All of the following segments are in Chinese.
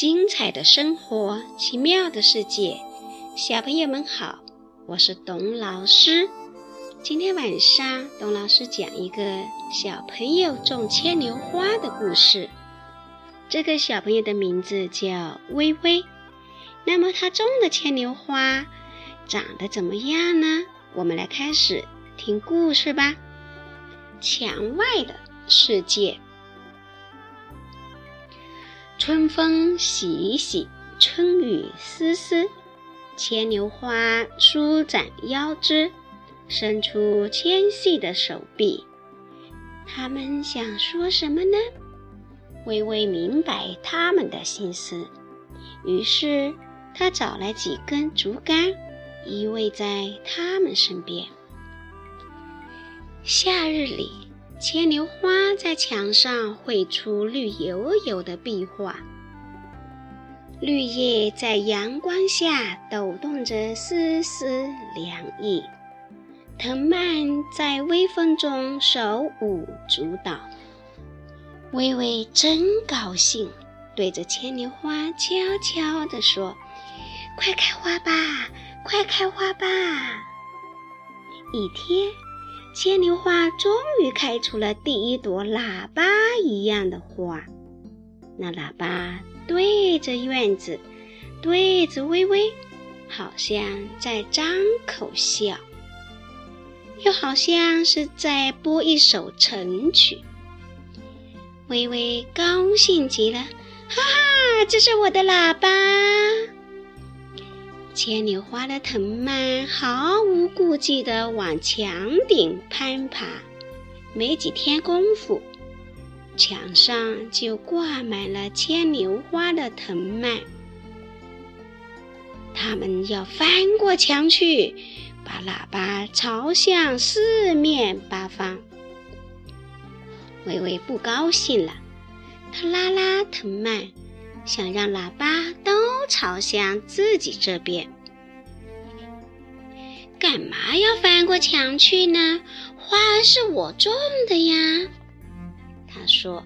精彩的生活，奇妙的世界。小朋友们好，我是董老师。今天晚上，董老师讲一个小朋友种牵牛花的故事。这个小朋友的名字叫微微。那么，他种的牵牛花长得怎么样呢？我们来开始听故事吧。墙外的世界。春风习习，春雨丝丝，牵牛花舒展腰肢，伸出纤细的手臂。他们想说什么呢？微微明白他们的心思，于是他找来几根竹竿，依偎在他们身边。夏日里。牵牛花在墙上绘出绿油油的壁画，绿叶在阳光下抖动着丝丝凉意，藤蔓在微风中手舞足蹈。微微真高兴，对着牵牛花悄悄地说：“快开花吧，快开花吧！”一天。牵牛花终于开出了第一朵喇叭一样的花，那喇叭对着院子，对着微微，好像在张口笑，又好像是在播一首晨曲。微微高兴极了，哈哈，这是我的喇叭！牵牛花的藤蔓毫无顾忌地往墙顶攀爬，没几天功夫，墙上就挂满了牵牛花的藤蔓。他们要翻过墙去，把喇叭朝向四面八方。微微不高兴了，他拉拉藤蔓。想让喇叭都朝向自己这边，干嘛要翻过墙去呢？花儿是我种的呀，他说。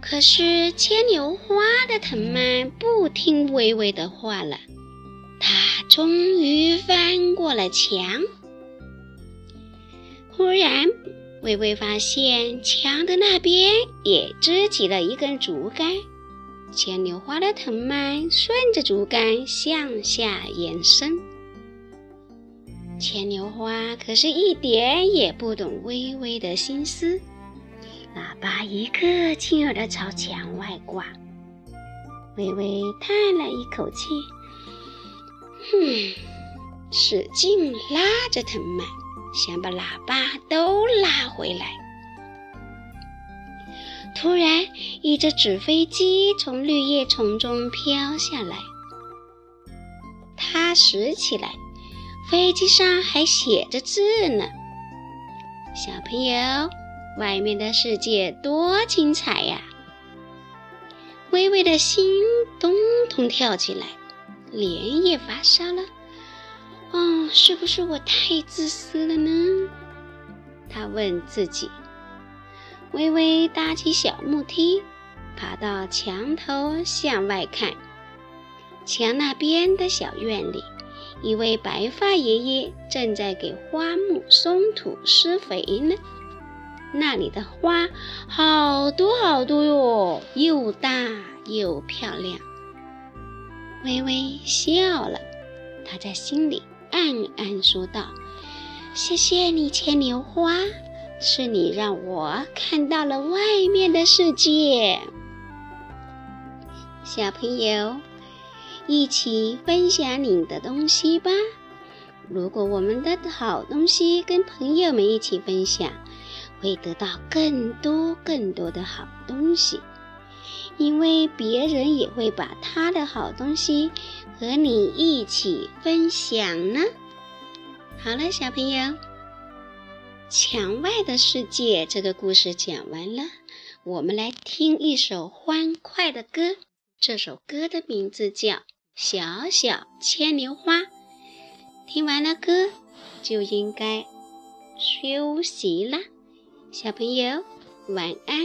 可是牵牛花的藤蔓不听微微的话了，它终于翻过了墙。忽然，微微发现墙的那边也支起了一根竹竿。牵牛花的藤蔓顺着竹竿向下延伸。牵牛花可是一点也不懂微微的心思，喇叭一个劲儿地朝墙外挂。微微叹了一口气，哼，使劲拉着藤蔓，想把喇叭都拉回来。突然，一只纸飞机从绿叶丛中飘下来。它拾起来，飞机上还写着字呢。小朋友，外面的世界多精彩呀！微微的心咚咚跳起来，脸也发烧了。哦，是不是我太自私了呢？他问自己。微微搭起小木梯，爬到墙头向外看。墙那边的小院里，一位白发爷爷正在给花木松土施肥呢。那里的花好多好多哟，又大又漂亮。微微笑了，他在心里暗暗说道：“谢谢你，牵牛花。”是你让我看到了外面的世界，小朋友，一起分享你的东西吧。如果我们的好东西跟朋友们一起分享，会得到更多更多的好东西，因为别人也会把他的好东西和你一起分享呢。好了，小朋友。墙外的世界，这个故事讲完了，我们来听一首欢快的歌。这首歌的名字叫《小小牵牛花》。听完了歌，就应该休息啦，小朋友晚安。